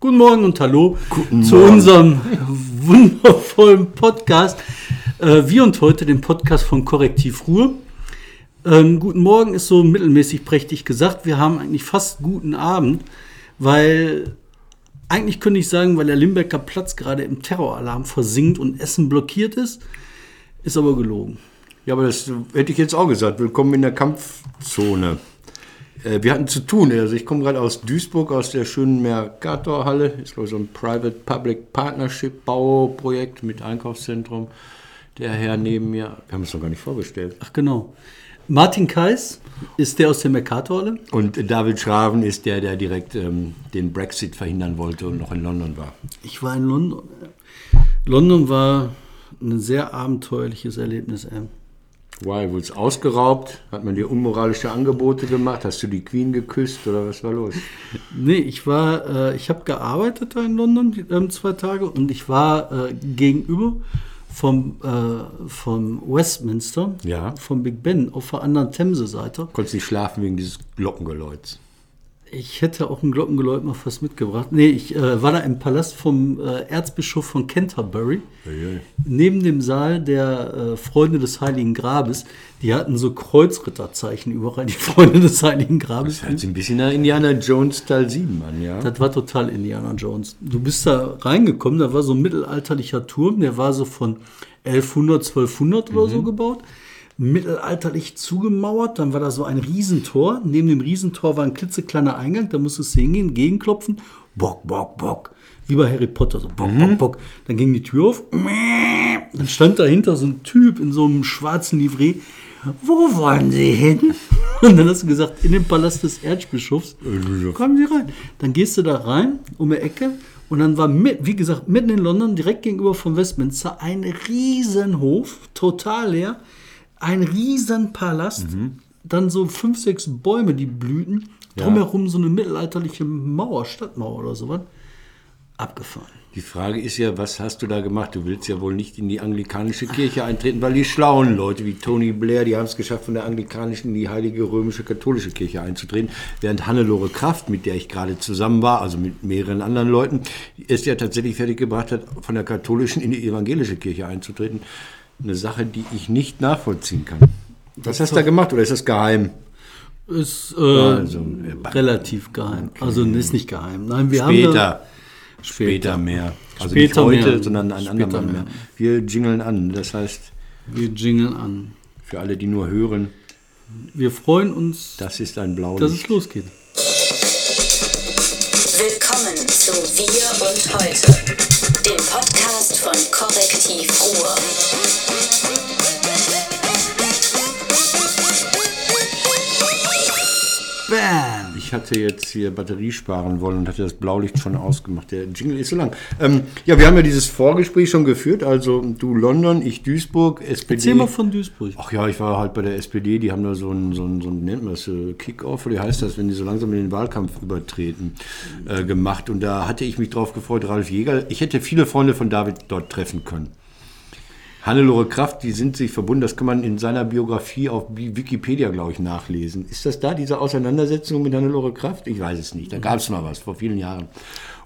Guten Morgen und Hallo Guten zu Morgen. unserem wundervollen Podcast. Äh, wir und heute den Podcast von Korrektiv Ruhr. Ähm, guten Morgen ist so mittelmäßig prächtig gesagt. Wir haben eigentlich fast guten Abend, weil eigentlich könnte ich sagen, weil der Limbecker Platz gerade im Terroralarm versinkt und Essen blockiert ist, ist aber gelogen. Ja, aber das hätte ich jetzt auch gesagt. Willkommen in der Kampfzone. Äh, Wir hatten zu tun. Also ich komme gerade aus Duisburg, aus der schönen Mercator-Halle. Ist glaube ich so ein Private-Public Partnership-Bauprojekt mit Einkaufszentrum. Der Herr neben mir, wir haben es noch gar nicht vorgestellt. Ach genau. Martin Kais ist der aus der Mercatorhalle. Und David Schraven ist der, der direkt ähm, den Brexit verhindern wollte und noch in London war. Ich war in London. London war ein sehr abenteuerliches Erlebnis. Ey. Why? Wurdest ausgeraubt? Hat man dir unmoralische Angebote gemacht? Hast du die Queen geküsst oder was war los? Nee, ich war, äh, ich habe gearbeitet da in London ähm, zwei Tage und ich war äh, gegenüber vom, äh, vom Westminster, Ja. vom Big Ben, auf der anderen Themse-Seite. Konntest nicht schlafen wegen dieses Glockengeläuts. Ich hätte auch ein Glockengeläut mal fast mitgebracht. Nee, ich äh, war da im Palast vom äh, Erzbischof von Canterbury. Neben dem Saal der äh, Freunde des Heiligen Grabes. Die hatten so Kreuzritterzeichen überall, die Freunde des Heiligen Grabes. Das hört sich ein bisschen nach Indiana Jones Teil 7 an, ja? Das war total Indiana Jones. Du bist da reingekommen, da war so ein mittelalterlicher Turm, der war so von 1100, 1200 oder so gebaut. Mittelalterlich zugemauert, dann war da so ein Riesentor. Neben dem Riesentor war ein klitzekleiner Eingang, da musstest du hingehen, gegenklopfen. Bock, bock, bock. Wie bei Harry Potter, so bock, bock, bock. Dann ging die Tür auf. Dann stand dahinter so ein Typ in so einem schwarzen Livret. Wo wollen Sie hin? Und dann hast du gesagt, in den Palast des Erzbischofs. Kommen Sie rein. Dann gehst du da rein, um die Ecke. Und dann war, mit, wie gesagt, mitten in London, direkt gegenüber vom Westminster, ein Riesenhof, total leer. Ein Riesenpalast. Dann so fünf, sechs Bäume, die blühten. Drumherum so eine mittelalterliche Mauer, Stadtmauer oder sowas. Abgefahren. Die Frage ist ja, was hast du da gemacht? Du willst ja wohl nicht in die anglikanische Kirche eintreten, weil die schlauen Leute wie Tony Blair, die haben es geschafft, von der anglikanischen in die heilige römische katholische Kirche einzutreten, während Hannelore Kraft, mit der ich gerade zusammen war, also mit mehreren anderen Leuten, es ja tatsächlich fertiggebracht hat, von der katholischen in die evangelische Kirche einzutreten. Eine Sache, die ich nicht nachvollziehen kann. Was hast du da gemacht oder ist das geheim? Ist äh, Also, äh, relativ geheim. Also ist nicht geheim. Nein, wir haben Später. da, Später mehr. Also Später nicht heute, mehr. sondern ein Später andermal mehr. mehr. Wir jingeln an. Das heißt, wir jingeln an. für alle, die nur hören, Wir freuen uns, das ist ein Blaulicht. dass es losgeht. Zu Wir und Heute, dem Podcast von Korrektiv Ruhr. Bam! Ich hatte jetzt hier Batterie sparen wollen und hatte das Blaulicht schon ausgemacht. Der Jingle ist so lang. Ähm, ja, wir haben ja dieses Vorgespräch schon geführt. Also du London, ich Duisburg, SPD. Erzähl mal von Duisburg. Ach ja, ich war halt bei der SPD, die haben da so ein, so ein, so ein nennt man das, äh, Kick-Off, oder wie heißt das, wenn die so langsam in den Wahlkampf übertreten, äh, gemacht. Und da hatte ich mich drauf gefreut, Ralf Jäger. Ich hätte viele Freunde von David dort treffen können. Hannelore Kraft, die sind sich verbunden, das kann man in seiner Biografie auf Wikipedia, glaube ich, nachlesen. Ist das da, diese Auseinandersetzung mit Hannelore Kraft? Ich weiß es nicht. Da gab es mal was, vor vielen Jahren.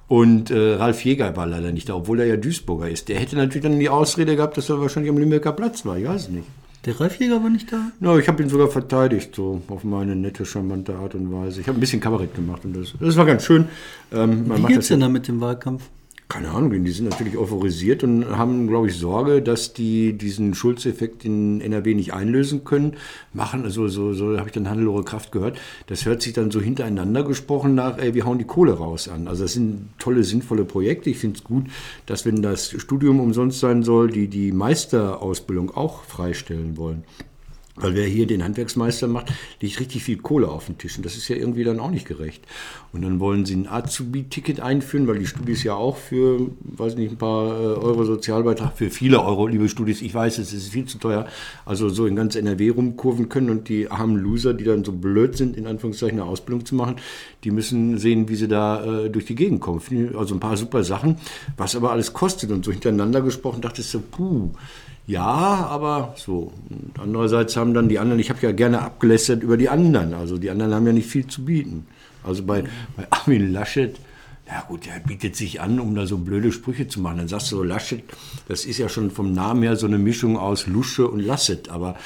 Und äh, Ralf Jäger war leider nicht da, obwohl er ja Duisburger ist. Der hätte natürlich dann die Ausrede gehabt, dass er wahrscheinlich am Limbecker Platz war. Ich weiß es nicht. Der Reifjäger war nicht da? No, ich habe ihn sogar verteidigt, so auf meine nette, charmante Art und Weise. Ich habe ein bisschen Kabarett gemacht und das, das war ganz schön. Ähm, Wie geht's das denn da mit dem Wahlkampf? Keine Ahnung, die sind natürlich euphorisiert und haben, glaube ich, Sorge, dass die diesen Schulzeffekt in NRW nicht einlösen können. Machen, also so, so habe ich dann Hannelore Kraft gehört. Das hört sich dann so hintereinander gesprochen nach, ey, wir hauen die Kohle raus an. Also das sind tolle, sinnvolle Projekte. Ich finde es gut, dass wenn das Studium umsonst sein soll, die die Meisterausbildung auch freistellen wollen. Weil wer hier den Handwerksmeister macht, liegt richtig viel Kohle auf dem Tisch. Und das ist ja irgendwie dann auch nicht gerecht. Und dann wollen sie ein Azubi-Ticket einführen, weil die Studis ja auch für, weiß nicht, ein paar äh, Euro Sozialbeitrag, für viele Euro, liebe Studis, ich weiß, es ist viel zu teuer, also so in ganz NRW rumkurven können. Und die armen Loser, die dann so blöd sind, in Anführungszeichen eine Ausbildung zu machen, die müssen sehen, wie sie da äh, durch die Gegend kommen. Also ein paar super Sachen, was aber alles kostet. Und so hintereinander gesprochen, dachte ich so, puh, ja, aber so. Und andererseits haben dann die anderen, ich habe ja gerne abgelästert über die anderen. Also die anderen haben ja nicht viel zu bieten. Also bei, bei Armin Laschet, Ja gut, der bietet sich an, um da so blöde Sprüche zu machen. Dann sagst du so, Laschet, das ist ja schon vom Namen her so eine Mischung aus Lusche und Lasset, aber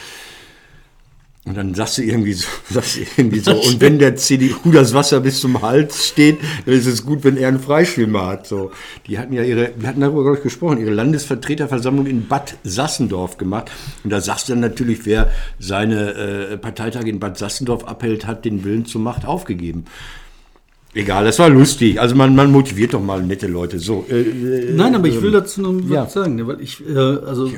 und dann sagst du irgendwie so, sagst du irgendwie so und wenn der CDU das Wasser bis zum Hals steht, dann ist es gut, wenn er einen Freischwimmer hat. So, die hatten ja ihre, wir hatten darüber glaube ich gesprochen, ihre Landesvertreterversammlung in Bad Sassendorf gemacht. Und da sagst du dann natürlich, wer seine äh, Parteitage in Bad Sassendorf abhält, hat den Willen zur Macht aufgegeben. Egal, das war lustig. Also man, man motiviert doch mal nette Leute. So. Äh, äh, Nein, aber ich will dazu noch ja. was sagen, ne, weil ich, äh, also äh,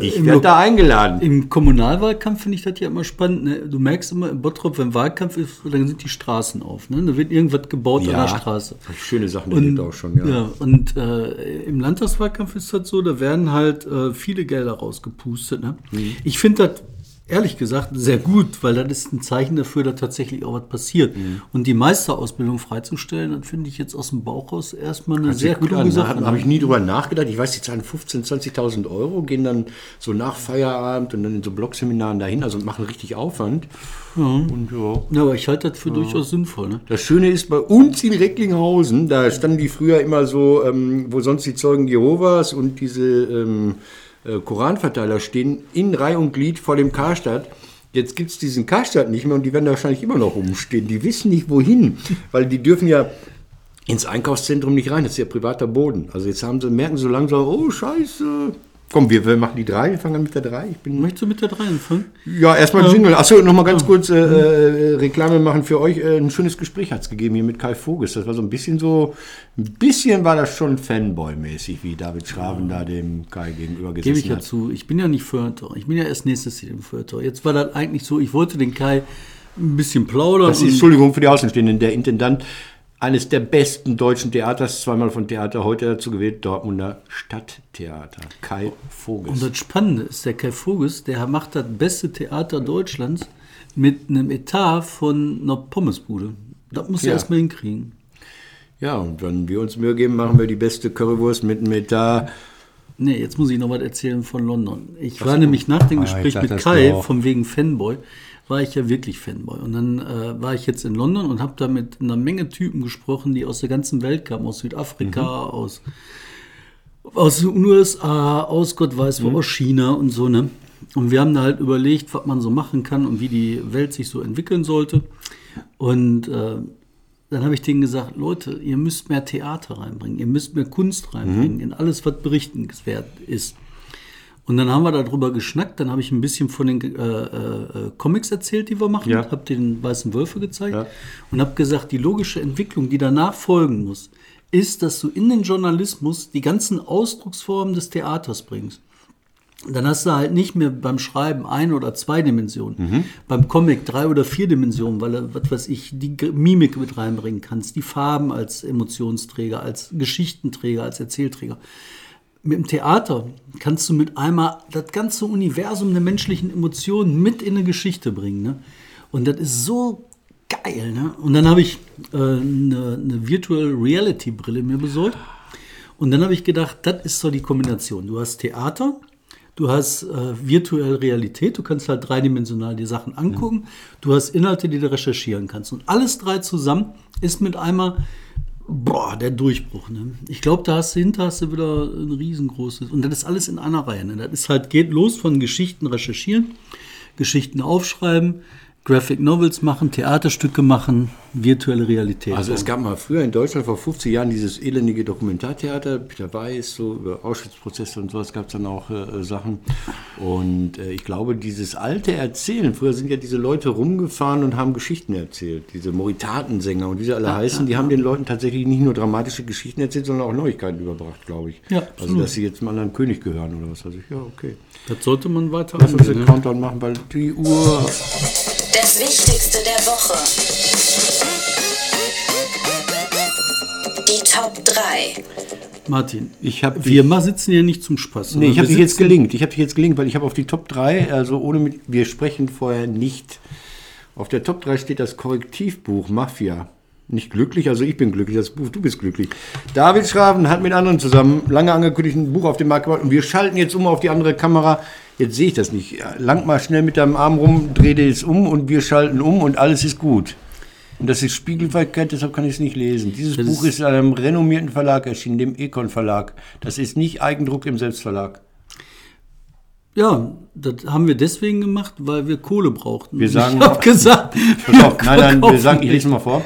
ich im werde da eingeladen. Im Kommunalwahlkampf finde ich das ja immer spannend. Ne? Du merkst immer in Bottrop, wenn Wahlkampf ist, dann sind die Straßen auf. Ne? Da wird irgendwas gebaut an der Straße. Schöne Sachen Und, auch schon, ja. ja. und äh, im Landtagswahlkampf ist das so, da werden halt äh, viele Gelder rausgepustet. Ne? Mhm. Ich finde das ehrlich gesagt sehr gut, weil das ist ein Zeichen dafür, dass tatsächlich auch was passiert. Mhm. Und die Meisterausbildung freizustellen, das finde ich jetzt aus dem Bauch raus erstmal eine sich sehr gut kluge an. Sache. Habe ne? ich nie drüber nachgedacht. Ich weiß, die zahlen 15.000, 20.000 Euro, gehen dann so nach Feierabend und dann in so Blogseminaren dahin, also machen richtig Aufwand. Und ja. Ja, aber ich halte das für durchaus sinnvoll. Ne? Das Schöne ist, bei uns in Recklinghausen, da standen die früher immer so, ähm, wo sonst die Zeugen Jehovas und diese ähm, äh, Koranverteiler stehen, in Reih und Glied vor dem Karstadt. Jetzt gibt es diesen Karstadt nicht mehr und die werden wahrscheinlich immer noch rumstehen. Die wissen nicht, wohin, weil die dürfen ja ins Einkaufszentrum nicht rein. Das ist ja privater Boden. Also jetzt haben sie, merken sie so langsam, oh Scheiße. Komm, wir, wir machen die drei, wir fangen an mit der drei. Ich bin Möchtest du mit der 3 anfangen? ja, erstmal ein Jingle. Achso, nochmal ganz kurz äh, äh, Reklame machen für euch. Äh, ein schönes Gespräch hat es gegeben hier mit Kai Voges. Das war so ein bisschen so, ein bisschen war das schon Fanboy-mäßig, wie David Schraven da dem Kai gegenüber gesessen Gebe ich ja hat. zu. Ich bin ja nicht Feuilleton. Ich bin ja erst nächstes Jahr im Feuilleton. Jetzt war das eigentlich so, ich wollte den Kai ein bisschen plaudern. Das ist, Entschuldigung für die Außenstehenden, der Intendant eines der besten deutschen Theaters, zweimal von Theater heute dazu gewählt, Dortmunder Stadttheater. Kai Voges. Und das Spannende ist, der Kai Voges, der macht das beste Theater Deutschlands mit einem Etat von einer Pommesbude. Das muss er Ja. erstmal hinkriegen. ja, und wenn wir uns Mühe geben, machen wir die beste Currywurst mit einem Etat. Nee, jetzt muss ich noch was erzählen von London. Ich war nämlich nach dem Ah, Gespräch mit Kai, von wegen Fanboy, war ich ja wirklich Fanboy. Und dann äh, war ich jetzt in London und habe da mit einer Menge Typen gesprochen, die aus der ganzen Welt kamen, aus Südafrika, Mhm. aus, aus den USA, aus Gott weiß Mhm. wo, aus China und so, ne? Und wir haben da halt überlegt, was man so machen kann und wie die Welt sich so entwickeln sollte. Und äh, dann habe ich denen gesagt, Leute, ihr müsst mehr Theater reinbringen, ihr müsst mehr Kunst reinbringen in alles, was berichtenswert ist. Und dann haben wir darüber geschnackt, dann habe ich ein bisschen von den äh, äh, Comics erzählt, die wir machen, Ja. habe den Weißen Wölfe gezeigt Ja. und habe gesagt, die logische Entwicklung, die danach folgen muss, ist, dass du in den Journalismus die ganzen Ausdrucksformen des Theaters bringst. Dann hast du halt nicht mehr beim Schreiben ein oder zwei Dimensionen, beim Comic drei oder vier Dimensionen, weil du, was weiß ich, die Mimik mit reinbringen kannst, die Farben als Emotionsträger, als Geschichtenträger, als Erzählträger. Mit dem Theater kannst du mit einmal das ganze Universum der menschlichen Emotionen mit in eine Geschichte bringen. Ne? Und das ist so geil. Ne? Und dann habe ich äh, eine, eine Virtual Reality Brille mir besorgt. Und dann habe ich gedacht, das ist so die Kombination. Du hast Theater, du hast äh, virtuelle Realität, du kannst halt dreidimensional die Sachen angucken, du hast Inhalte, die du recherchieren kannst. Und alles drei zusammen ist mit einmal, boah, der Durchbruch. Ne? Ich glaube, da hast du hinter hast du wieder ein riesengroßes. Und das ist alles in einer Reihe. Ne? Das ist halt, geht los von Geschichten recherchieren, Geschichten aufschreiben, Graphic Novels machen, Theaterstücke machen, virtuelle Realität. Also es gab mal früher in Deutschland vor 50 Jahren dieses elendige Dokumentartheater, Peter Weiß, so über Auschwitzprozesse und sowas gab es dann auch äh, Sachen. Und äh, ich glaube, dieses alte Erzählen, früher sind ja diese Leute rumgefahren und haben Geschichten erzählt, diese Moritatensänger und wie sie alle heißen, die haben den Leuten tatsächlich nicht nur dramatische Geschichten erzählt, sondern auch Neuigkeiten überbracht, glaube ich. Ja, also absolut. dass sie jetzt mal anderen König gehören oder was weiß ich. Ja, okay. Das sollte man weiter Lass uns den ne? Countdown machen, weil die Uhr... Das Wichtigste der Woche. Die Top 3. Martin, Ich hab wir mal sitzen hier nicht zum Spaß. Nee, ich habe dich jetzt gelingt. Ich habe dich jetzt gelingt, weil ich habe auf die Top 3, also ohne mit, wir sprechen vorher nicht. Auf der Top 3 steht das Korrektivbuch Mafia. Nicht glücklich, also ich bin glücklich, das Buch, du bist glücklich. David Schraven hat mit anderen zusammen lange angekündigt ein Buch auf den Markt gebracht und wir schalten jetzt um auf die andere Kamera. Jetzt sehe ich das nicht. Lang mal schnell mit deinem Arm rum, dreh dir jetzt um und wir schalten um und alles ist gut. Und das ist spiegelverkehrt, deshalb kann ich es nicht lesen. Dieses Das Buch ist- in einem renommierten Verlag erschienen, dem Econ Verlag. Das ist nicht Eigendruck im Selbstverlag. Ja, das haben wir deswegen gemacht, weil wir Kohle brauchten. Wir sagen- ich habe gesagt, auf, nein, nein, wir sagen, ich lese mal vor.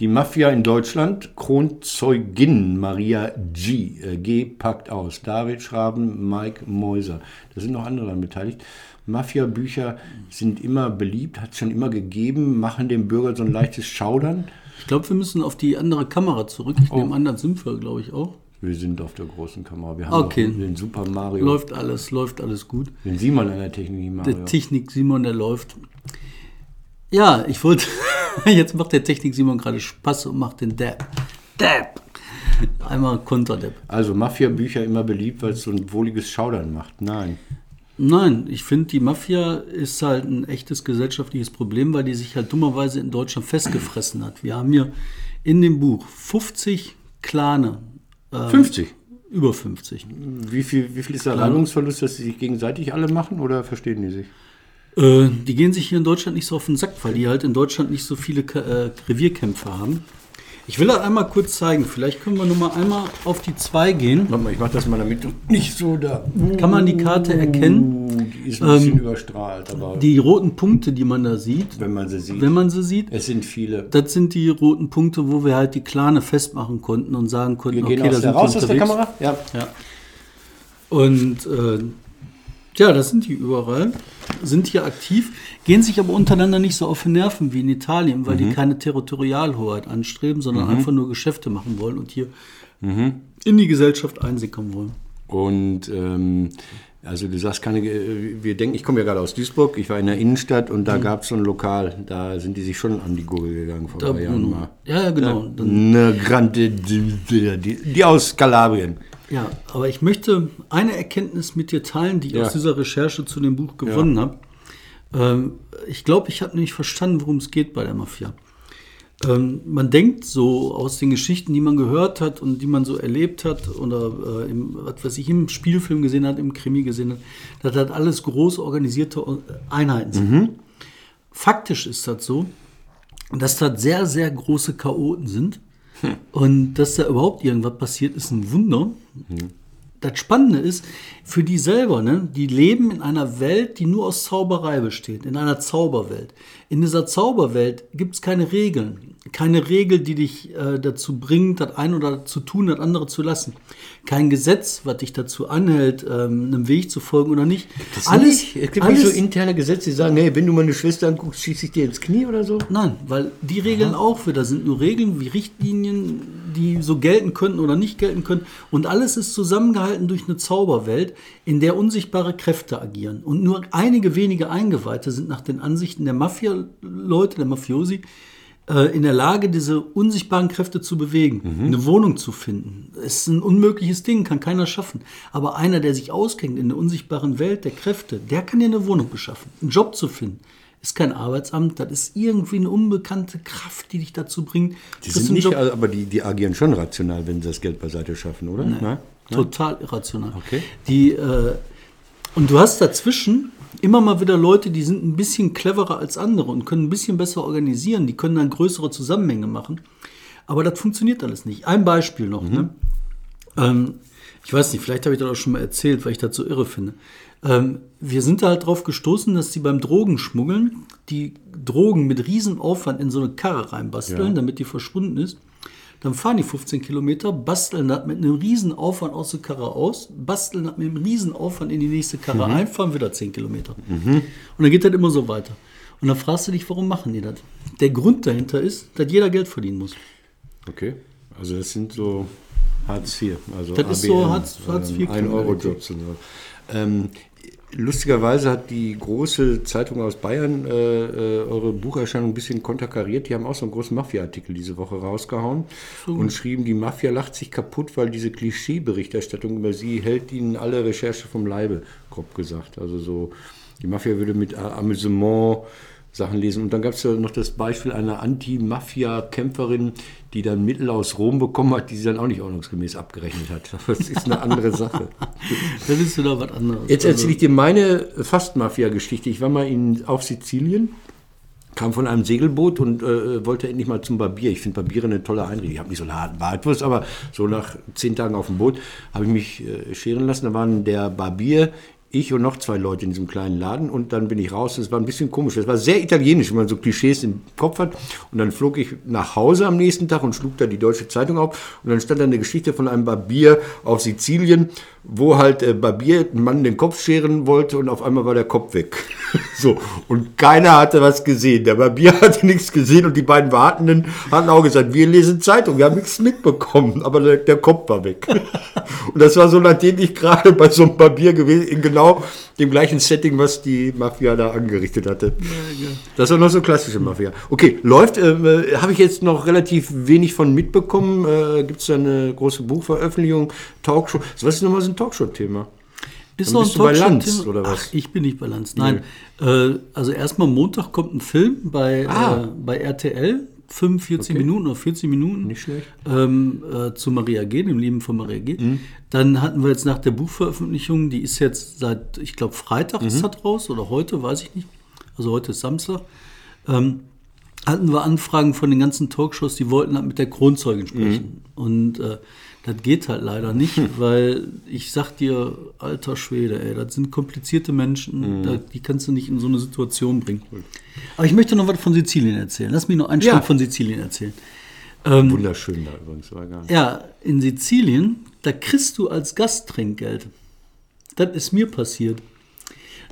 Die Mafia in Deutschland, Kronzeugin Maria G. Äh, G. packt aus. David Schraben, Mike Mäuser. Da sind noch andere daran beteiligt. Mafia-Bücher sind immer beliebt, hat es schon immer gegeben, machen dem Bürger so ein leichtes Schaudern. Ich glaube, wir müssen auf die andere Kamera zurück. Ich nehme an, dann sind wir, glaube ich, auch. Wir sind auf der großen Kamera. Wir haben Okay. den Super Mario, Läuft alles, läuft alles gut. den Simon an der Technik Mario. Der Technik Simon, der läuft. Ja, ich wollte. Jetzt macht der Technik Simon gerade Spaß und macht den Dab. Dab! Einmal Konterdab. Also Mafia-Bücher immer beliebt, weil es so ein wohliges Schaudern macht. Nein. Nein, ich finde, die Mafia ist halt ein echtes gesellschaftliches Problem, weil die sich halt dummerweise in Deutschland festgefressen hat. Wir haben hier in dem Buch 50 Clane. äh, 50. Über 50. Wie viel, wie viel ist der Reibungsverlust, dass sie sich gegenseitig alle machen oder verstehen die sich? Äh, die gehen sich hier in Deutschland nicht so auf den Sack, weil die halt in Deutschland nicht so viele äh, Revierkämpfe haben. Ich will das einmal kurz zeigen. Vielleicht können wir nur mal einmal auf die 2 gehen. Warte mal, ich mach das mal damit nicht so da. Kann man die Karte erkennen? Uh, die ist ein bisschen überstrahlt, aber Die roten Punkte, die man da sieht, wenn man sie sieht. wenn man sie sieht, es sind viele. das sind die roten Punkte, wo wir halt die Klane festmachen konnten und sagen konnten, Wir gehen okay, da aus der, sind wir raus aus der unterwegs. Kamera. Ja. Ja. Und äh, ja, das sind die überall, sind hier aktiv, gehen sich aber untereinander nicht so auf die Nerven wie in Italien, weil die keine Territorialhoheit anstreben, sondern einfach nur Geschäfte machen wollen und hier in die Gesellschaft einsickern wollen. Und ähm, also du sagst keine, äh, wir denken, ich komme ja gerade aus Duisburg, ich war in der Innenstadt und da gab es so ein Lokal, da sind die sich schon an die Gurgel gegangen vor Da, drei Jahren mal. Ja, genau. Dann, Eine Grande, die, die, die aus Kalabrien. Ja, aber ich möchte eine Erkenntnis mit dir teilen, die ich Ja. aus dieser Recherche zu dem Buch gewonnen habe. Ähm, ich glaube, ich habe nämlich verstanden, worum es geht bei der Mafia. Ähm, man denkt so aus den Geschichten, die man gehört hat und die man so erlebt hat oder äh, im, was weiß ich, im Spielfilm gesehen hat, im Krimi gesehen hat, dass das alles groß organisierte Einheiten sind. Faktisch ist das so, dass das sehr, sehr große Chaoten sind. Und dass da überhaupt irgendwas passiert, ist ein Wunder. Das Spannende ist, für die selber, ne, die leben in einer Welt, die nur aus Zauberei besteht, in einer Zauberwelt. In dieser Zauberwelt gibt es keine Regeln. Keine Regel, die dich äh, dazu bringt, das eine oder zu tun, das andere zu lassen. Kein Gesetz, was dich dazu anhält, ähm, einem Weg zu folgen oder nicht. Alles, es gibt nicht so interne Gesetze, die sagen, hey, wenn du meine Schwester anguckst, schieße ich dir ins Knie oder so. Nein, weil die Regeln auch wieder sind nur Regeln wie Richtlinien, die so gelten könnten oder nicht gelten können. Und alles ist zusammengehalten durch eine Zauberwelt, in der unsichtbare Kräfte agieren. Und nur einige wenige Eingeweihte sind nach den Ansichten der Mafia-Leute, der Mafiosi, in der Lage, diese unsichtbaren Kräfte zu bewegen, eine Wohnung zu finden. Es ist ein unmögliches Ding, kann keiner schaffen. Aber einer, der sich auskennt in der unsichtbaren Welt der Kräfte, der kann dir eine Wohnung beschaffen, einen Job zu finden. Ist kein Arbeitsamt, das ist irgendwie eine unbekannte Kraft, die dich dazu bringt. Die sind nicht, Job. aber die, die agieren schon rational, wenn sie das Geld beiseite schaffen, oder? Nein? Total irrational. Okay. Die, äh, und du hast dazwischen immer mal wieder Leute, die sind ein bisschen cleverer als andere und können ein bisschen besser organisieren. Die können dann größere Zusammenhänge machen. Aber das funktioniert alles nicht. Ein Beispiel noch. Ne? Ähm, ich weiß nicht, vielleicht habe ich das auch schon mal erzählt, weil ich das so irre finde. Ähm, wir sind da halt drauf gestoßen, dass sie beim Drogenschmuggeln die Drogen mit riesen Aufwand in so eine Karre reinbasteln, Ja. damit die verschwunden ist. Dann fahren die 15 Kilometer, basteln das mit einem riesen Aufwand aus der Karre aus, basteln das mit einem riesen Aufwand in die nächste Karre ein, fahren wieder 10 Kilometer. Und dann geht das immer so weiter. Und dann fragst du dich, warum machen die das? Der Grund dahinter ist, dass jeder Geld verdienen muss. Okay. Also das sind so Hartz IV. Also Das ist so Hartz- Hartz IV ähm, ein Euro Jobs und so. Ähm, lustigerweise hat die große Zeitung aus Bayern äh, äh, eure Bucherscheinung ein bisschen konterkariert. Die haben auch so einen großen Mafia-Artikel diese Woche rausgehauen und schrieben, die Mafia lacht sich kaputt, weil diese Klischee-Berichterstattung über sie hält ihnen alle Recherche vom Leibe, grob gesagt. Also so, die Mafia würde mit Amüsement Sachen lesen. Und dann gab es ja noch das Beispiel einer Anti-Mafia-Kämpferin, die dann Mittel aus Rom bekommen hat, die sie dann auch nicht ordnungsgemäß abgerechnet hat. Das ist eine andere Sache. Das ist wieder was anderes. Jetzt erzähle ich dir meine Fast-Mafia-Geschichte. Ich war mal in, auf Sizilien kam von einem Segelboot und äh, wollte endlich mal zum Barbier. Ich finde Barbiere eine tolle Einrichtung. Ich habe nicht so einen harten Bartwurst, aber so nach zehn Tagen auf dem Boot habe ich mich äh, scheren lassen. Da waren der Barbier, ich und noch zwei Leute in diesem kleinen Laden und dann bin ich raus. Das war ein bisschen komisch. Das war sehr italienisch, wenn man so Klischees im Kopf hat. Und dann flog ich nach Hause am nächsten Tag und schlug da die Deutsche Zeitung auf. Und dann stand da eine Geschichte von einem Barbier auf Sizilien, wo halt äh, Barbier einen Mann den Kopf scheren wollte und auf einmal war der Kopf weg. so. Und keiner hatte was gesehen. Der Barbier hatte nichts gesehen und die beiden Wartenden hatten auch gesagt, wir lesen Zeitung, wir haben nichts mitbekommen, aber der, der Kopf war weg. und das war so, nachdem ich gerade bei so einem Barbier gewesen, genau dem gleichen Setting, was die Mafia da angerichtet hatte. Das war noch so klassische Mafia. Okay, läuft, äh, habe ich jetzt noch relativ wenig von mitbekommen. Äh, Gibt es da eine große Buchveröffentlichung, Talkshow? Was ist nochmal so ein Talkshow-Thema? Ist noch ein bist du bei Lanz, oder was? Ach, ich bin nicht bei Lanz. Nein. Äh, also erstmal Montag kommt ein Film bei, Ah. äh, bei RTL. 45 Minuten oder 40 Minuten. Nicht schlecht. Ähm, äh, zu Maria G., dem Leben von Maria G. Mhm. Dann hatten wir jetzt nach der Buchveröffentlichung, die ist jetzt seit, ich glaube, Freitag Mhm. ist das raus oder heute, weiß ich nicht. Also heute ist Samstag. Ähm, hatten wir Anfragen von den ganzen Talkshows, die wollten halt mit der Kronzeugin sprechen. Und äh, das geht halt leider nicht, weil ich sag dir, alter Schwede, ey, das sind komplizierte Menschen, da, die kannst du nicht in so eine Situation bringen. Aber ich möchte noch was von Sizilien erzählen. Lass mich noch ein Ja. Stück von Sizilien erzählen. Wunderschön da übrigens. War gar nicht. Ja, in Sizilien, da kriegst du als Gast Trinkgeld. Das ist mir passiert.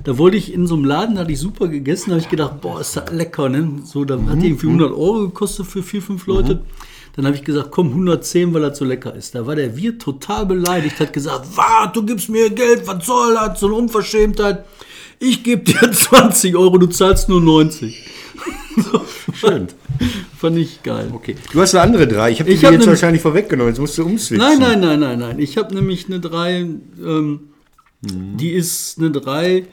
Da wollte ich in so einem Laden, da hatte ich super gegessen, da habe ich gedacht, boah, ist das lecker, ne? So, da hat die irgendwie 100 Euro gekostet für vier, fünf Leute. Dann habe ich gesagt, komm, 110, weil das so lecker ist. Da war der Wirt total beleidigt, hat gesagt, was, du gibst mir Geld, was soll das, so eine Unverschämtheit. Ich gebe dir 20 Euro, du zahlst nur 90. Schön. Fand ich geil. Okay. Du hast eine andere drei. Ich habe die Ich hab jetzt wahrscheinlich vorweggenommen. Jetzt musst du umswitchen. Nein, nein, nein, nein, nein. Ich habe nämlich eine 3, ähm, Mhm. die ist eine 3,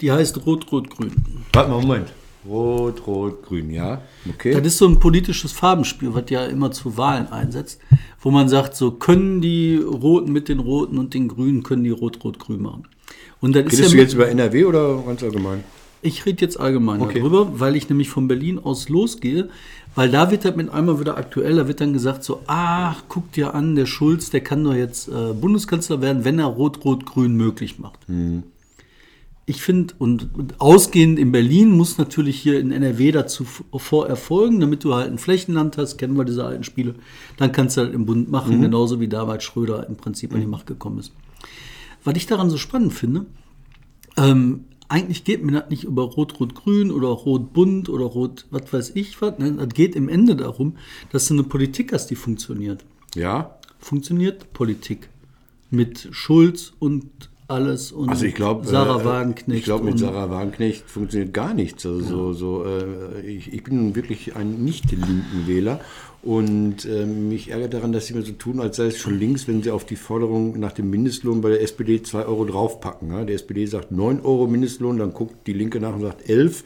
die heißt Rot-Rot-Grün. Warte mal, Moment. Rot, Rot, Grün, ja. Okay. Das ist so ein politisches Farbenspiel, was ja immer zu Wahlen einsetzt, wo man sagt, so können die Roten mit den Roten und den Grünen, können die Rot-Rot-Grün machen. Und ist Redest ja du jetzt über NRW oder ganz allgemein? Ich rede jetzt allgemein Okay. darüber, weil ich nämlich von Berlin aus losgehe, weil da wird das mit einmal wieder aktuell, da wird dann gesagt so, ach, guck dir an, der Schulz, der kann doch jetzt äh, Bundeskanzler werden, wenn er Rot-Rot-Grün möglich macht. Ich finde, und, und ausgehend in Berlin muss natürlich hier in NRW dazu vor erfolgen, damit du halt ein Flächenland hast, kennen wir diese alten Spiele, dann kannst du halt im Bund machen, genauso wie damals Schröder im Prinzip an die Macht gekommen ist. Was ich daran so spannend finde, ähm, eigentlich geht mir das nicht über Rot-Rot-Grün oder Rot-Bunt oder Rot, was weiß ich was. Ne? Das geht im Ende darum, dass du eine Politik hast, die funktioniert. Ja. Funktioniert Politik. Mit Schulz und alles und Also ich glaube, Sarah äh, Wagenknecht. Ich glaube, mit Sarah Wagenknecht funktioniert gar nichts. Also so, so, äh, ich, ich bin wirklich ein nicht linken Wähler und äh, mich ärgert daran, dass sie mir so tun, als sei es schon links, wenn sie auf die Forderung nach dem Mindestlohn bei der SPD 2 Euro draufpacken. Ja? Der SPD sagt 9 Euro Mindestlohn, dann guckt die Linke nach und sagt 11.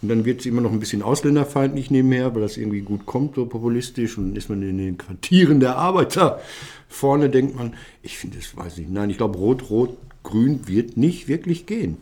Und dann wird sie immer noch ein bisschen ausländerfeindlich nebenher, weil das irgendwie gut kommt, so populistisch. Und dann ist man in den Quartieren der Arbeiter vorne, denkt man, ich finde es, weiß nicht. Nein, ich glaube, Rot, Rot, Grün wird nicht wirklich gehen.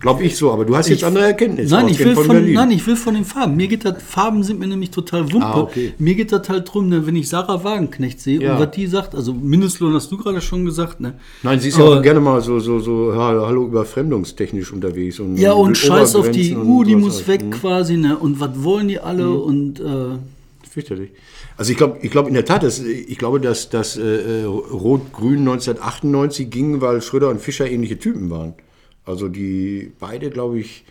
Glaube ich so, aber du hast jetzt Ich- andere Erkenntnisse. Nein ich, will von, Berlin. nein, ich will von den Farben. Mir geht das, Farben sind mir nämlich total Wumpe. Ah, okay. Mir geht das halt drum, ne, wenn ich Sarah Wagenknecht sehe Ja. und was die sagt, also Mindestlohn hast du gerade schon gesagt, ne? Nein, sie ist ja Aber- auch gerne mal so, so, so ja, hallo, überfremdungstechnisch unterwegs. Und Ja, und scheiß auf die EU, die muss weg Mhm. quasi, ne? Und was wollen die alle? Und äh, Fürchterlich. Also ich glaube, ich glaube in der Tat, dass, ich glaube, dass, dass äh, Rot-Grün 1998 ging, weil Schröder und Fischer ähnliche Typen waren. Also die beide, glaube ich,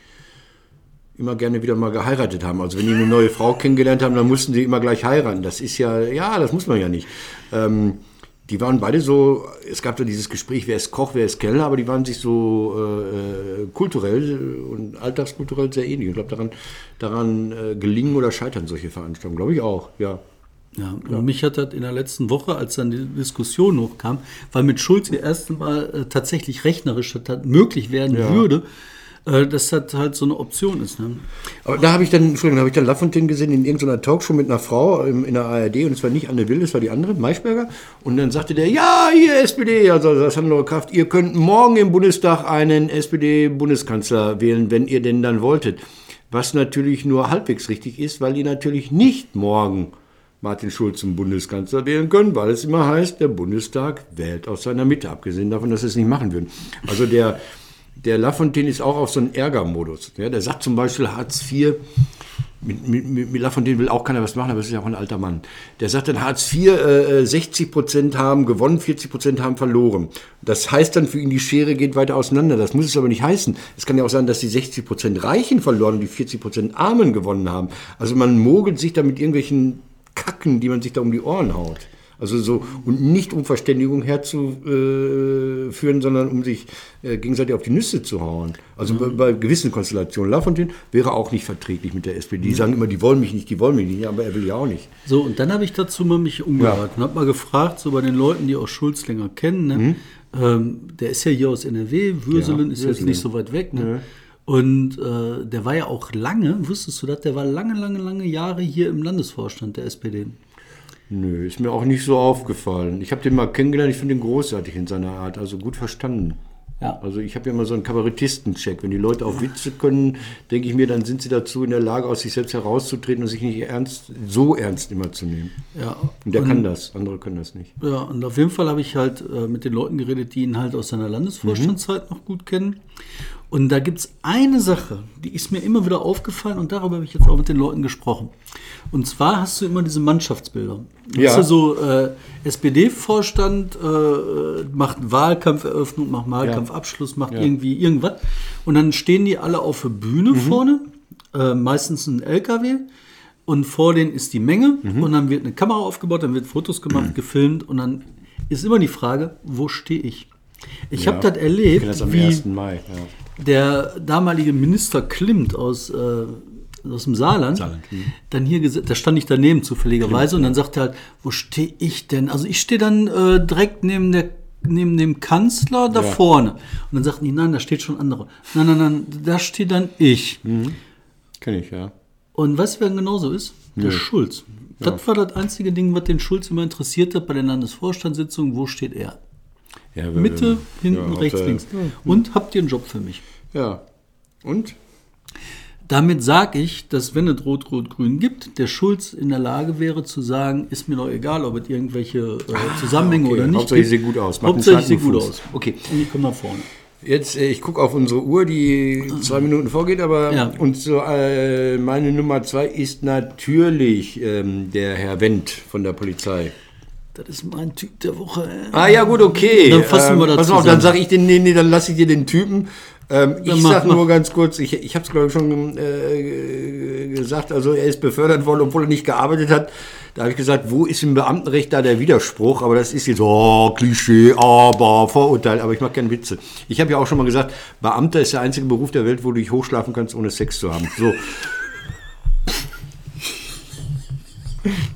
immer gerne wieder mal geheiratet haben. Also wenn die eine neue Frau kennengelernt haben, dann mussten sie immer gleich heiraten. Das ist ja, ja, das muss man ja nicht. Ähm, die waren beide so, es gab da dieses Gespräch, wer ist Koch, wer ist Kellner, aber die waren sich so äh, äh, kulturell und alltagskulturell sehr ähnlich. Ich glaube, daran, daran äh, gelingen oder scheitern solche Veranstaltungen, glaube ich auch, ja. ja, und mich hat das in der letzten Woche, als dann die Diskussion hochkam, weil mit Schulz das erste Mal äh, tatsächlich rechnerisch möglich werden Ja. würde, dass das halt so eine Option ist. Ne? Aber da habe ich dann, Entschuldigung, da habe ich dann Lafontaine gesehen in irgendeiner Talkshow mit einer Frau im, in der ARD und es war nicht Anne Will, es war die andere, Maischberger. Und dann sagte der, ja, ihr SPD, also das Hannelore Kraft, ihr könnt morgen im Bundestag einen SPD-Bundeskanzler wählen, wenn ihr denn dann wolltet. was natürlich nur halbwegs richtig ist, weil die natürlich nicht morgen Martin Schulz zum Bundeskanzler wählen können, weil es immer heißt, der Bundestag wählt aus seiner Mitte, abgesehen davon, dass sie es nicht machen würden. Also der, der Lafontaine ist auch auf so einen Ärgermodus. Ja, der sagt zum Beispiel Hartz IV, mit, mit, mit Lafontaine will auch keiner was machen, aber es ist ja auch ein alter Mann. Der sagt dann, Hartz IV, äh, 60 Prozent haben gewonnen, 40 Prozent haben verloren. Das heißt dann für ihn, die Schere geht weiter auseinander. Das muss es aber nicht heißen. Es kann ja auch sein, dass die 60 Prozent Reichen verloren und die 40 Prozent Armen gewonnen haben. Also man mogelt sich da mit irgendwelchen Kacken, die man sich da um die Ohren haut. Also so, und nicht um Verständigung herzuführen, sondern um sich äh, gegenseitig auf die Nüsse zu hauen. Also bei, bei gewissen Konstellationen. Lafontaine wäre auch nicht verträglich mit der SPD. Die sagen immer, die wollen mich nicht, die wollen mich nicht, aber er will ja auch nicht. So, und dann habe ich dazu mal mich umgehört und habe mal gefragt, so bei den Leuten, die auch Schulz länger kennen, ne? ähm, der ist ja hier aus NRW, Würselen Ja, ist jetzt nicht so weit weg. Ne? Und äh, der war ja auch lange, wusstest du das, der war lange, lange, lange Jahre hier im Landesvorstand der SPD. Nö, ist mir auch nicht so aufgefallen. Ich habe den mal kennengelernt, ich finde ihn großartig in seiner Art, also gut verstanden. Ja. Also ich habe ja immer so einen Kabarettisten-Check. Wenn die Leute auf Witze können, denke ich mir, dann sind sie dazu in der Lage, aus sich selbst herauszutreten und sich nicht ernst, so ernst immer zu nehmen. Ja. Und der kann das, andere können das nicht. Ja, und auf jeden Fall habe ich halt äh, mit den Leuten geredet, die ihn halt aus seiner Landesvorstandszeit noch gut kennen. Und da gibt es eine Sache, die ist mir immer wieder aufgefallen und darüber habe ich jetzt auch mit den Leuten gesprochen. Und zwar hast du immer diese Mannschaftsbilder. Du Ja. hast ja so äh, SPD-Vorstand, äh, macht Wahlkampferöffnung, macht Wahlkampfabschluss, macht irgendwie irgendwas. Und dann stehen die alle auf der Bühne vorne, äh, meistens ein LKW. Und vor denen ist die Menge und dann wird eine Kamera aufgebaut, dann wird Fotos gemacht, gefilmt und dann ist immer die Frage, wo stehe ich? Ich habe das erlebt, das am wie 1. Mai. Ja. der damalige Minister Klimt aus, äh, aus dem Saarland, Saarland, mhm. dann hier da stand ich daneben zufälligerweise und dann sagte er halt, wo stehe ich denn? Also ich stehe dann äh, direkt neben der neben dem Kanzler da Ja. vorne. Und dann sagten die, nein, da steht schon andere. Nein, nein, nein, da steht dann ich. Kenne ich, ja. Und weißt du, wer genauso ist? Der Schulz. Das war das einzige Ding, was den Schulz immer interessiert hat bei den Landesvorstandssitzungen. Wo steht er? Ja Mitte, hinten, ja, rechts, links. Und habt ihr einen Job für mich? Ja. Und? Damit sage ich, dass wenn es Rot-Rot-Grün gibt, der Schulz in der Lage wäre zu sagen, ist mir doch egal, ob es irgendwelche äh, Zusammenhänge okay. oder nicht Hauptsache gibt. sehe gut aus. Macht Hauptsache starken gut aus. Okay. Und ich komme nach vorne. Jetzt, äh, ich gucke auf unsere Uhr, die zwei Minuten vorgeht, aber Ja. und so, äh, meine Nummer zwei ist natürlich ähm, der Herr Wendt von der Polizei. Das ist mein Typ der Woche. Ah ja, gut, okay. Dann fassen wir das Pass auf, dann sage ich den, nee, nee, dann lasse ich dir den Typen. Ähm, ich mach, sag mach. nur ganz kurz, ich, ich habe es glaube ich schon äh, gesagt, also er ist befördert worden, obwohl er nicht gearbeitet hat. Da habe ich gesagt, wo ist im Beamtenrecht da der Widerspruch? Aber das ist jetzt, oh, Klischee, aber Vorurteil, aber ich mache keine Witze. Ich habe ja auch schon mal gesagt, Beamter ist der einzige Beruf der Welt, wo du dich hochschlafen kannst, ohne Sex zu haben. So.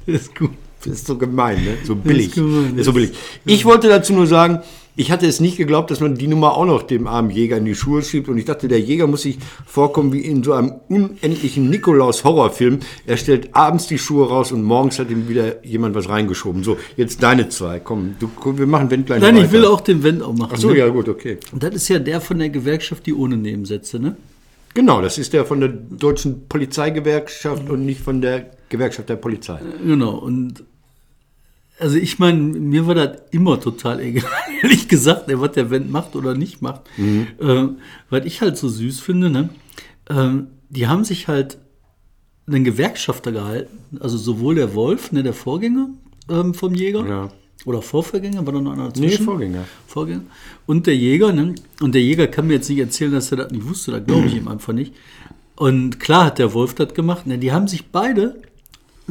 Das ist gut. Das ist so gemein, ne? So billig. gemein, ist so billig. Ich wollte dazu nur sagen, ich hatte es nicht geglaubt, dass man die Nummer auch noch dem armen Jäger in die Schuhe schiebt. Und ich dachte, der Jäger muss sich vorkommen wie in so einem unendlichen Nikolaus-Horrorfilm. Er stellt abends die Schuhe raus und morgens hat ihm wieder jemand was reingeschoben. So, jetzt deine zwei. Komm, du, wir machen wenn gleich Nein, weiter. ich will auch den Wendt auch machen. Ach so, ne? ja, gut, okay. Und das ist ja der von der Gewerkschaft, die ohne Nebensätze, ne? Genau, das ist der von der deutschen Polizeigewerkschaft und nicht von der Gewerkschaft der Polizei. Genau. Und also ich meine, mir war das immer total egal, ehrlich gesagt, ey, was der Wendt macht oder nicht macht. Äh, was ich halt so süß finde, ne? ähm, die haben sich halt einen Gewerkschafter gehalten, also sowohl der Wolf, ne, der Vorgänger ähm, vom Jäger, Ja. oder Vorvorgänger, war da noch einer dazwischen? Vorgänger. Vorgänger. Und der Jäger, ne? Und der Jäger kann mir jetzt nicht erzählen, dass er das nicht wusste, da glaube ich ihm einfach nicht. Und klar hat der Wolf das gemacht. Ne? Die haben sich beide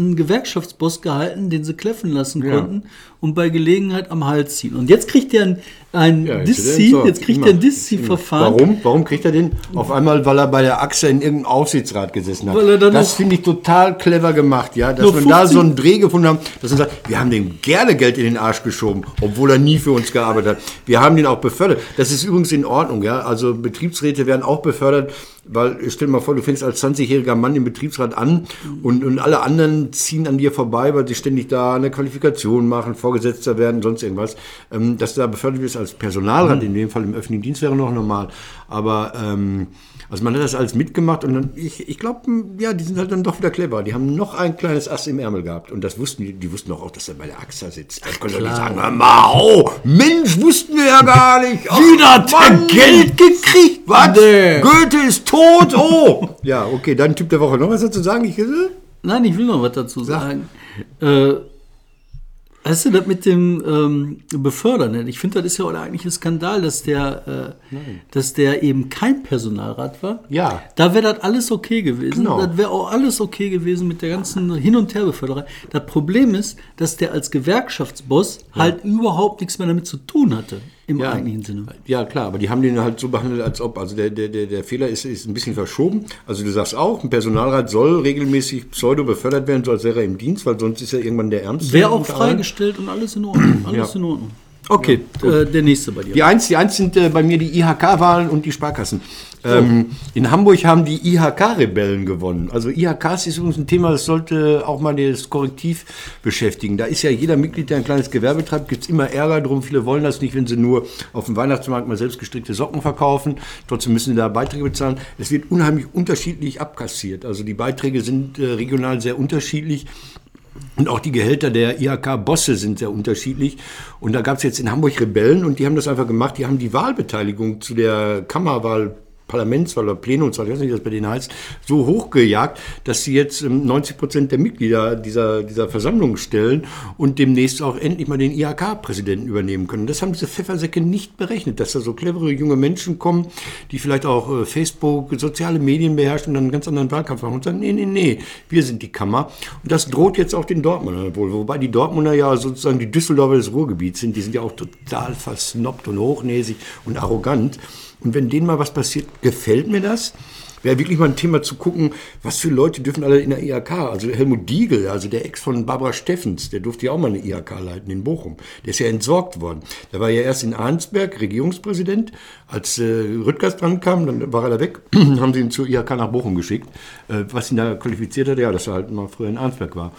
einen Gewerkschaftsboss gehalten, den sie kläffen lassen Ja. konnten und bei Gelegenheit am Hals ziehen. Und jetzt kriegt er ein, ein Ja, Diszi, entsorgt. jetzt kriegt Immer. er ein Diszi-Verfahren. Warum? Warum kriegt er den? Auf einmal, weil er bei der Achse in irgendeinem Aufsichtsrat gesessen hat. Das finde ich total clever gemacht, ja, dass man da 50 so einen Dreh gefunden haben, dass man sagt, wir haben dem gerne Geld in den Arsch geschoben, obwohl er nie für uns gearbeitet hat. Wir haben den auch befördert. Das ist übrigens in Ordnung, ja. Also Betriebsräte werden auch befördert, weil stell dir mal vor, du fängst als 20-jähriger Mann im Betriebsrat an und, und alle anderen ziehen an dir vorbei, weil sie ständig da eine Qualifikation machen, Vorgesetzter werden, sonst irgendwas. Ähm, dass du da befördert wirst als Personalrat, in dem Fall im öffentlichen Dienst wäre noch normal. Aber ähm, also man hat das alles mitgemacht und dann, ich, ich glaube, ja, die sind halt dann doch wieder clever. Die haben noch ein kleines Ass im Ärmel gehabt. Und das wussten die, die wussten doch auch, dass er bei der AXA sitzt. Das können doch nicht sagen, hör mal, oh, Mensch, wussten wir ja gar nicht. Ach, Wieder hat er Mann. Geld gekriegt? Was? Nee. Goethe ist tot, oh. ja, okay, dann Typ der Woche. Noch was dazu sagen? Ich, äh, Nein, ich will noch was dazu sagen. Äh, Weißt du, das mit dem ähm, Befördern, ne? ich finde, das ist ja eigentlich ein Skandal, dass der, äh, dass der eben kein Personalrat war. Ja. Da wäre das alles okay gewesen. Genau. Das wäre auch alles okay gewesen mit der ganzen Hin- und Herbeförderei. Das Problem ist, dass der als Gewerkschaftsboss halt überhaupt nichts mehr damit zu tun hatte, im Ja. eigentlichen Sinne. Ja, klar, aber die haben den halt so behandelt, als ob. Also der, der, der, Fehler ist, ist ein bisschen verschoben. Also du sagst auch, ein Personalrat soll regelmäßig pseudo befördert werden, so als wäre er im Dienst, weil sonst ist er irgendwann der Ärmste. Wäre auch freigestellt und alles in Ordnung. Alles Ja. in Ordnung. Okay, äh, der nächste bei dir. Die eins, die eins sind äh, bei mir die IHK-Wahlen und die Sparkassen. Ähm, in Hamburg haben die IHK-Rebellen gewonnen. Also IHKs ist übrigens ein Thema, das sollte auch mal das Korrektiv beschäftigen. Da ist ja jeder Mitglied, der ein kleines Gewerbe treibt, gibt es immer Ärger drum. Viele wollen das nicht, wenn sie nur auf dem Weihnachtsmarkt mal selbst gestrickte Socken verkaufen. Trotzdem müssen sie da Beiträge bezahlen. Es wird unheimlich unterschiedlich abkassiert. Also die Beiträge sind äh, regional sehr unterschiedlich. Und auch die Gehälter der IHK-Bosse sind sehr unterschiedlich. Und da gab es jetzt in Hamburg Rebellen und die haben das einfach gemacht. Die haben die Wahlbeteiligung zu der Kammerwahl. Parlamentswahl oder Plenumswahl, ich weiß nicht, wie das bei denen heißt, so hochgejagt, dass sie jetzt ähm, 90 Prozent der Mitglieder dieser, dieser Versammlung stellen und demnächst auch endlich mal den IHK-Präsidenten übernehmen können. Das haben diese Pfeffersäcke nicht berechnet, dass da so clevere junge Menschen kommen, die vielleicht auch äh, Facebook, soziale Medien beherrschen und dann einen ganz anderen Wahlkampf machen und sagen, nee, nee, nee, wir sind die Kammer. Und das droht jetzt auch den Dortmundern wohl. Wobei die Dortmunder ja sozusagen die Düsseldorfer des Ruhrgebiets sind. Die sind ja auch total versnobbt und hochnäsig und arrogant. Und wenn denen mal was passiert, gefällt mir das. Wäre wirklich mal ein Thema zu gucken, was für Leute dürfen alle in der IHK. Also Helmut Diegel, also der Ex von Barbara Steffens, der durfte ja auch mal eine IHK leiten in Bochum. Der ist ja entsorgt worden. Der war ja erst in Arnsberg Regierungspräsident. Als äh, Rüttgers dran kam, dann war er da weg, haben sie ihn zur IHK nach Bochum geschickt. Äh, was ihn da qualifiziert hat, ja, dass er halt mal früher in Arnsberg war.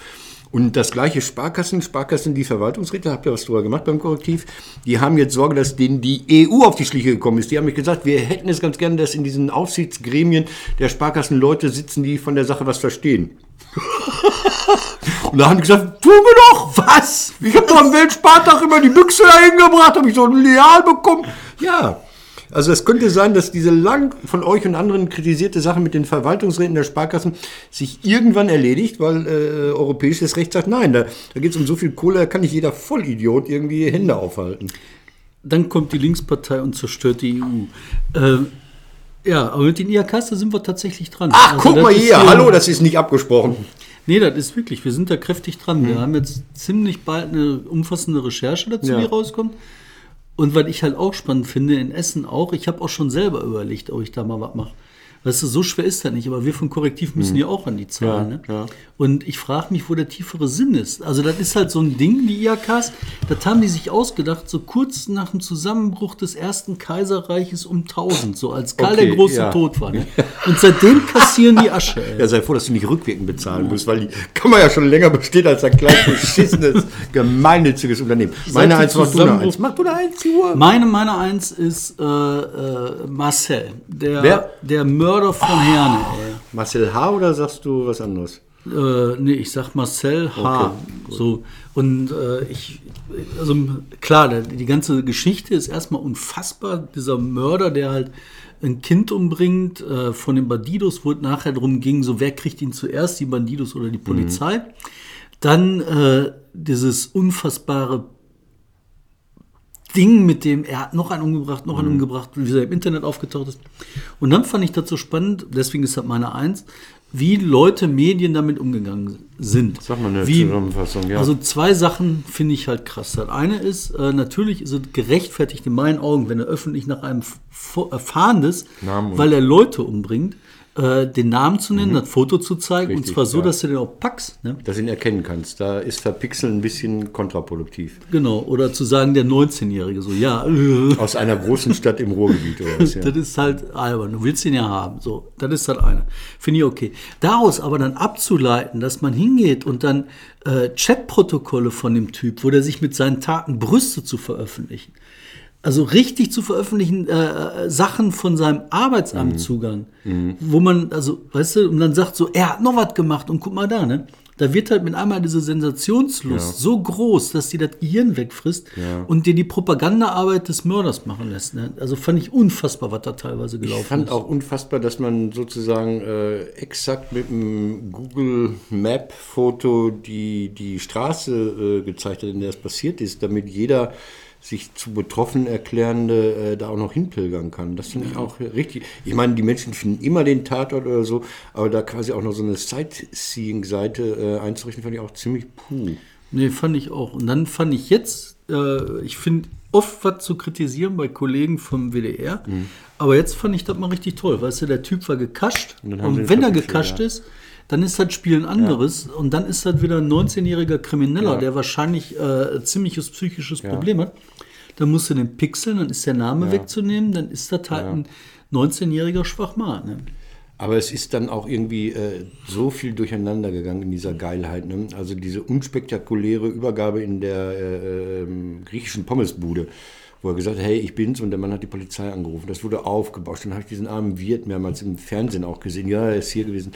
Und das gleiche Sparkassen, Sparkassen, die Verwaltungsräte, habt ihr was drüber gemacht beim Korrektiv, die haben jetzt Sorge, dass denen die EU auf die Schliche gekommen ist. Die haben mich gesagt, wir hätten es ganz gerne, dass in diesen Aufsichtsgremien der Sparkassen Leute sitzen, die von der Sache was verstehen. Und da haben die gesagt, tu mir doch was! Ich habe doch am Weltspartag immer die Büchse dahin gebracht, habe ich so ein Lineal bekommen. Ja, also es könnte sein, dass diese lang von euch und anderen kritisierte Sache mit den Verwaltungsräten der Sparkassen sich irgendwann erledigt, weil äh, europäisches Recht sagt, nein, da, da geht es um so viel Kohle, da kann nicht jeder Vollidiot irgendwie Hände aufhalten. Dann kommt die Linkspartei und zerstört die EU. Äh, ja, aber mit den IHKs, da sind wir tatsächlich dran. Ach, Also guck mal hier, hallo, das ist nicht abgesprochen. Nee, das ist wirklich, wir sind da kräftig dran. Wir haben jetzt ziemlich bald eine umfassende Recherche dazu, Ja. die rauskommt. Und was ich halt auch spannend finde, in Essen auch, ich habe auch schon selber überlegt, ob ich da mal was mache. Weißt du, so schwer ist das nicht, aber wir von Korrektiv müssen ja auch an die Zahlen. Ja, ne? ja. Und ich frage mich, wo der tiefere Sinn ist. Also das ist halt so ein Ding, die IHKs, das haben die sich ausgedacht, so kurz nach dem Zusammenbruch des ersten Kaiserreiches um 1000, so als Karl Okay, der Große ja. tot war. Ne? Und seitdem kassieren die Asche. Ey. Ja, sei froh, dass du nicht rückwirkend bezahlen musst, weil die Kammer ja schon länger besteht als ein kleines, beschissenes, gemeinnütziges Unternehmen. Meine eins, mach du eine eins. Mach du eine eins. Meine, meine Eins ist äh, äh, Marcel, der, Wer? der Mörder von Herne. Marcel H. oder sagst du was anderes? Ey. Äh, nee, ich sag Marcel H. Okay, so, und äh, ich, also klar, die ganze Geschichte ist erstmal unfassbar. Dieser Mörder, der halt ein Kind umbringt äh, von den Bandidos, wo es nachher darum ging, so wer kriegt ihn zuerst, die Bandidos oder die Polizei. Dann äh, dieses unfassbare Ding mit dem, er hat noch einen umgebracht, noch einen Mhm. umgebracht, wie er im Internet aufgetaucht ist. Und dann fand ich das so spannend, deswegen ist das meine Eins, wie Leute, Medien damit umgegangen sind. Sag mal eine wie, Zusammenfassung, ja. Also zwei Sachen finde ich halt krass. Das eine ist, äh, natürlich ist es gerechtfertigt in meinen Augen, wenn er öffentlich nach einem F- Fahndes, Namen und- weil er Leute umbringt, äh, den Namen zu nennen, das Foto zu zeigen, und Mhm. Richtig, zwar so, ja. dass du den auch packst. Ne? Dass du ihn erkennen kannst. Da ist Verpixeln ein bisschen kontraproduktiv. Genau, oder zu sagen, der 19-Jährige, so, ja, Aus einer großen Stadt im Ruhrgebiet oder was, ja. Das ist halt albern. Du willst ihn ja haben. So, das ist halt eine. Finde ich okay. Daraus aber dann abzuleiten, dass man hingeht und dann äh, Chatprotokolle von dem Typ, wo der sich mit seinen Taten brüste zu veröffentlichen. Also richtig zu veröffentlichen, äh, Sachen von seinem Arbeitsamtzugang, wo man, also, weißt du, und dann sagt so, er hat noch was gemacht und guck mal da, ne? Da wird halt mit einmal diese Sensationslust so groß, dass die das Gehirn wegfrisst und dir die Propagandaarbeit des Mörders machen lässt. Ne? Also fand ich unfassbar, was da teilweise gelaufen Ich fand ist. auch unfassbar, dass man sozusagen äh, exakt mit einem Google Map Foto die, die Straße äh, gezeigt hat, in der es passiert ist, damit jeder sich zu betroffen Erklärende äh, da auch noch hinpilgern kann. Das finde ich auch richtig. Ich meine, die Menschen finden immer den Tatort oder so, aber da quasi auch noch so eine Sightseeing-Seite äh, einzurichten, fand ich auch ziemlich puh. Nee, fand ich auch. Und dann fand ich jetzt, äh, ich finde oft was zu kritisieren bei Kollegen vom WDR, aber jetzt fand ich das mal richtig toll. Weißt du, der Typ war gekascht Und und, wenn er gekascht ja. ist, dann ist das Spiel ein anderes und dann ist das wieder ein 19-jähriger Krimineller, Ja. der wahrscheinlich äh, ein ziemliches psychisches Problem hat. Dann musst du den pixeln, dann ist der Name wegzunehmen, dann ist das halt ein 19-jähriger Schwachmat. Ne? Aber es ist dann auch irgendwie äh, so viel durcheinander gegangen in dieser Geilheit. Ne? Also diese unspektakuläre Übergabe in der äh, ähm, griechischen Pommesbude, wo er gesagt hat, hey, ich bin's und der Mann hat die Polizei angerufen. Das wurde aufgebauscht. Dann habe ich diesen armen Wirt mehrmals im Fernsehen auch gesehen. Ja, er ist hier gewesen.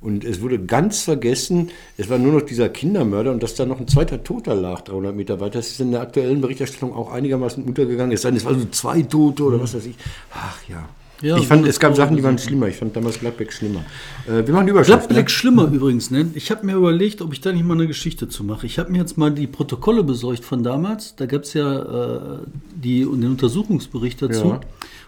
Und es wurde ganz vergessen, es war nur noch dieser Kindermörder und dass da noch ein zweiter Toter lag, 300 Meter weiter. Das ist in der aktuellen Berichterstattung auch einigermaßen untergegangen. Es sei denn, es waren so zwei Tote oder was weiß ich. Ach ja. Ja, ich fand, es gab Sachen, die waren schlimmer. Ich fand damals Gladbeck schlimmer. Äh, wir machen die Überschrift. Gladbeck Ne? schlimmer übrigens, ne? Ich habe mir überlegt, ob ich da nicht mal eine Geschichte zu mache. Ich habe mir jetzt mal die Protokolle besorgt von damals. Da gab es ja äh, die, den Untersuchungsbericht dazu. Ja.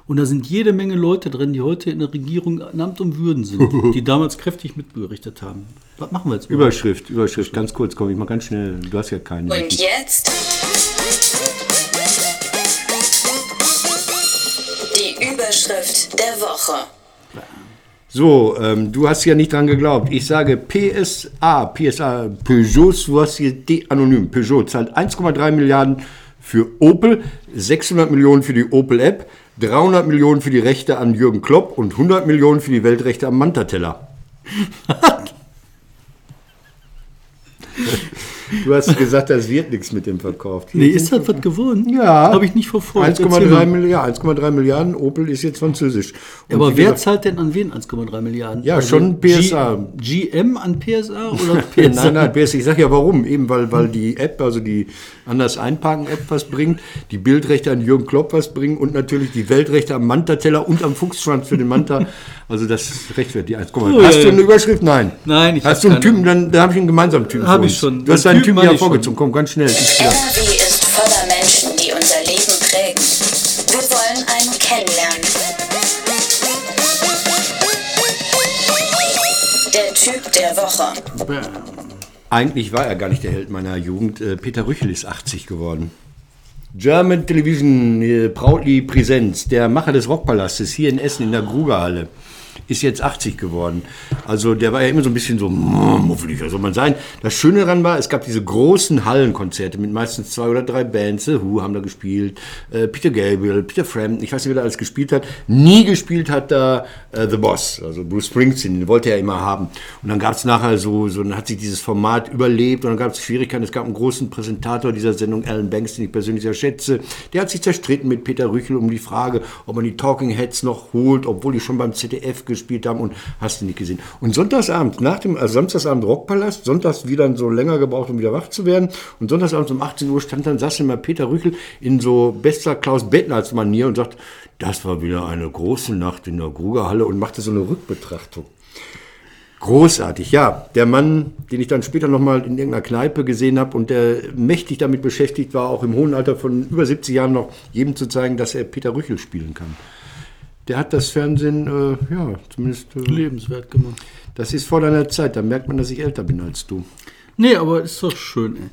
Und da sind jede Menge Leute drin, die heute in der Regierung in Amt und Würden sind, die damals kräftig mitberichtet haben. Was machen wir jetzt mal? Überschrift, Überschrift, ganz kurz, komm, ich mach ganz schnell. Du hast ja keine. Und jetzt Überschrift der Woche. So, ähm, du hast ja nicht dran geglaubt. Ich sage PSA, PSA, Peugeot Société Anonym. Peugeot zahlt 1,3 Milliarden für Opel, 600 Millionen für die Opel App, 300 Millionen für die Rechte an Jürgen Klopp und 100 Millionen für die Weltrechte am Mantateller. Du hast gesagt, das wird nichts mit dem Verkauf. Nee, ist das was geworden? Ja. Habe ich nicht verfolgt. Erzähl 1,3 mal. Milliarden, 1,3 Milliarden, Opel ist jetzt französisch. Und Aber wer gesagt- zahlt denn an wen 1,3 Milliarden? Ja, schon PSA. G GM an PSA oder PSA? Nein, nein, PS, ich sage ja warum. Eben weil, weil die App, also die anders einparken App was bringt, die Bildrechte an Jürgen Klopp was bringen und natürlich die Weltrechte am Manta-Teller und am Fuchsschwanz für den Manta. Also das rechtfertigt die 1,3. Oh, Hast ja, du eine Überschrift? Nein. Nein, ich Hast hab du einen keine. Typen, dann, dann habe ich einen gemeinsamen Typen. Hab für ich schon. Du hast Den deinen Typen Typen schon. vorgezogen. Komm, ganz schnell. NRW ist voller Menschen, die unser Leben prägen. Wir wollen einen kennenlernen. Der Typ der Woche. Eigentlich war er gar nicht der Held meiner Jugend. Äh, Peter Rüchel ist 80 geworden. German Television, äh, proudly Präsenz. Der Macher des Rockpalastes hier in Essen in der Grugerhalle ist jetzt 80 geworden. Also der war ja immer so ein bisschen so mm, muffelig, soll man sein. Das Schöne daran war, es gab diese großen Hallenkonzerte mit meistens zwei oder drei Bands. Who haben da gespielt, äh, Peter Gabriel, Peter Frampton, ich weiß nicht, wer da alles gespielt hat. Nie gespielt hat da äh, The Boss, also Bruce Springsteen, den wollte er immer haben. Und dann gab es nachher so, so, dann hat sich dieses Format überlebt und dann gab es Schwierigkeiten. Es gab einen großen Präsentator dieser Sendung, Alan Banks, den ich persönlich sehr schätze. Der hat sich zerstritten mit Peter Rüchel um die Frage, ob man die Talking Heads noch holt, obwohl die schon beim ZDF gespielt haben und hast du nicht gesehen. Und Sonntagsabend, nach dem, also Samstagsabend Rockpalast, sonntags wieder so länger gebraucht, um wieder wach zu werden. Und sonntagsabends um 18 Uhr stand dann, saß immer Peter Rüchel in so bester Klaus Bettners Manier und sagt, das war wieder eine große Nacht in der Grugerhalle und machte so eine Rückbetrachtung. Großartig, ja. Der Mann, den ich dann später nochmal in irgendeiner Kneipe gesehen habe und der mächtig damit beschäftigt war, auch im hohen Alter von über 70 Jahren noch jedem zu zeigen, dass er Peter Rüchel spielen kann. Der hat das Fernsehen, äh, ja, zumindest, äh, Lebenswert gemacht. das ist vor deiner Zeit. Da merkt man, dass ich älter bin als du. Nee, aber ist doch schön. Ey.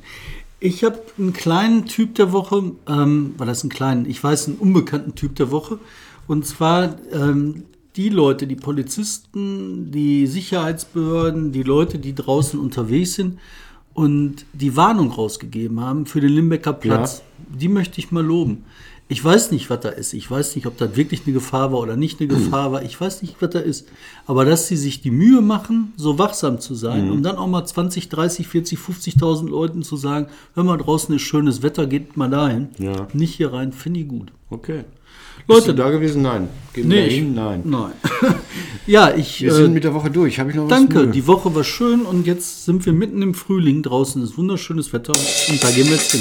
Ich habe einen kleinen Typ der Woche, ähm, war das ein kleinen, ich weiß, einen unbekannten Typ der Woche. Und zwar ähm, die Leute, die Polizisten, die Sicherheitsbehörden, die Leute, die draußen unterwegs sind und die Warnung rausgegeben haben für den Limbecker Platz. die möchte ich mal loben. Ich weiß nicht, was da ist. Ich weiß nicht, ob das wirklich eine Gefahr war oder nicht eine Gefahr war. Ich weiß nicht, was da ist. Aber dass sie sich die Mühe machen, so wachsam zu sein, um dann auch mal 20, 30, 40, 50.000 Leuten zu sagen, hör mal, draußen ist schönes Wetter, geht mal dahin. Ja. Nicht hier rein, finde ich gut. Okay. Leute- Bist du da gewesen? Nein. Gehen Nee, ich- dahin? Nein. Nein. ja, ich. Wir äh, sind mit der Woche durch. Habe ich noch was? Danke, die Woche war schön und jetzt sind wir mitten im Frühling. Draußen ist wunderschönes Wetter und da gehen wir jetzt hin.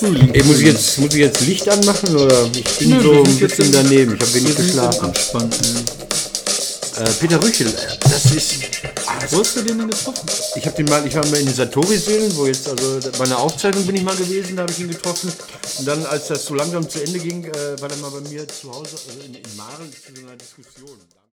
Frühling. Ey, muss ich jetzt, muss ich jetzt Licht anmachen oder? Ich bin Nö, so ein bisschen im- daneben. Ich habe wenig geschlafen. Abspann. ja. Äh, Peter Rüchel, äh, das ist. Ah, Wo hast du den denn getroffen? Ich habe den mal, ich war mal in den Satori-Seelen, wo jetzt, also bei einer Aufzeichnung bin ich mal gewesen, da habe ich ihn getroffen. Und dann, als das so langsam zu Ende ging, äh, war er mal bei mir zu Hause, also in, in Maren, zu so einer Diskussion.